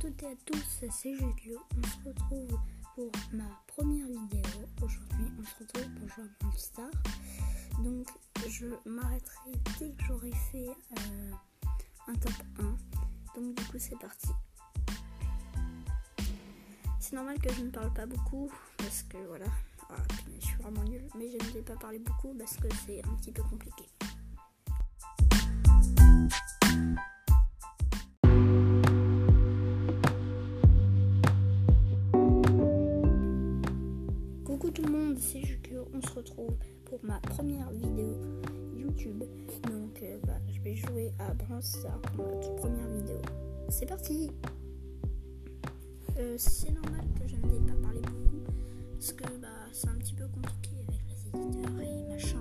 toutes et à tous, c'est Julio. On se retrouve pour ma première vidéo. Aujourd'hui, on se retrouve pour jouer à Star. Donc, je m'arrêterai dès que j'aurai fait euh, un top 1. Donc, du coup, c'est parti. C'est normal que je ne parle pas beaucoup parce que voilà, ah, je suis vraiment nulle. Mais je ne vais pas parler beaucoup parce que c'est un petit peu compliqué. Pour ma première vidéo YouTube. Donc, euh, bah, je vais jouer à Branstar pour ma toute première vidéo. C'est parti! Euh, c'est normal que je ne vais pas parler beaucoup parce que bah, c'est un petit peu compliqué avec les éditeurs et machin.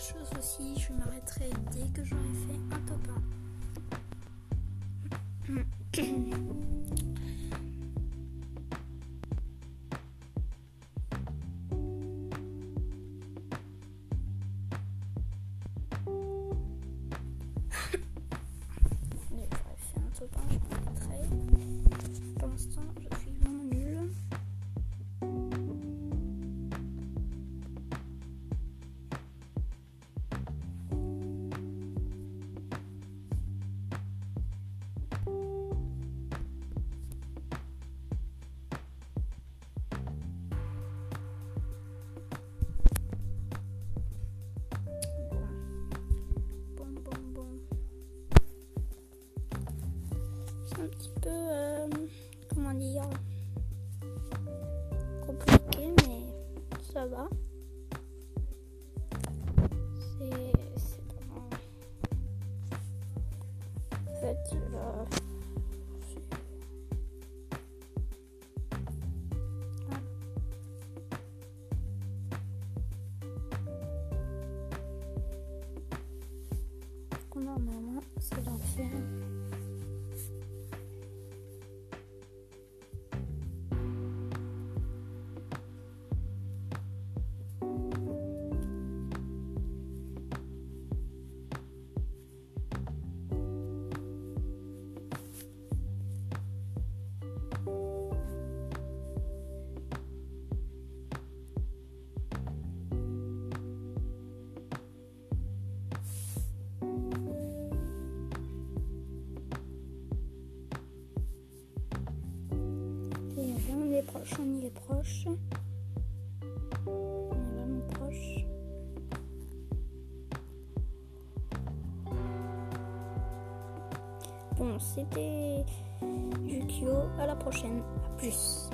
Chose aussi, je m'arrêterai dès que j'aurai fait un top 1. un petit peu, euh, comment dire, compliqué, mais ça va. C'est vraiment facile. Normalement, c'est l'enfer. Est proche, on y est proche. On est vraiment proche. Bon, c'était Yukio. À la prochaine. A plus.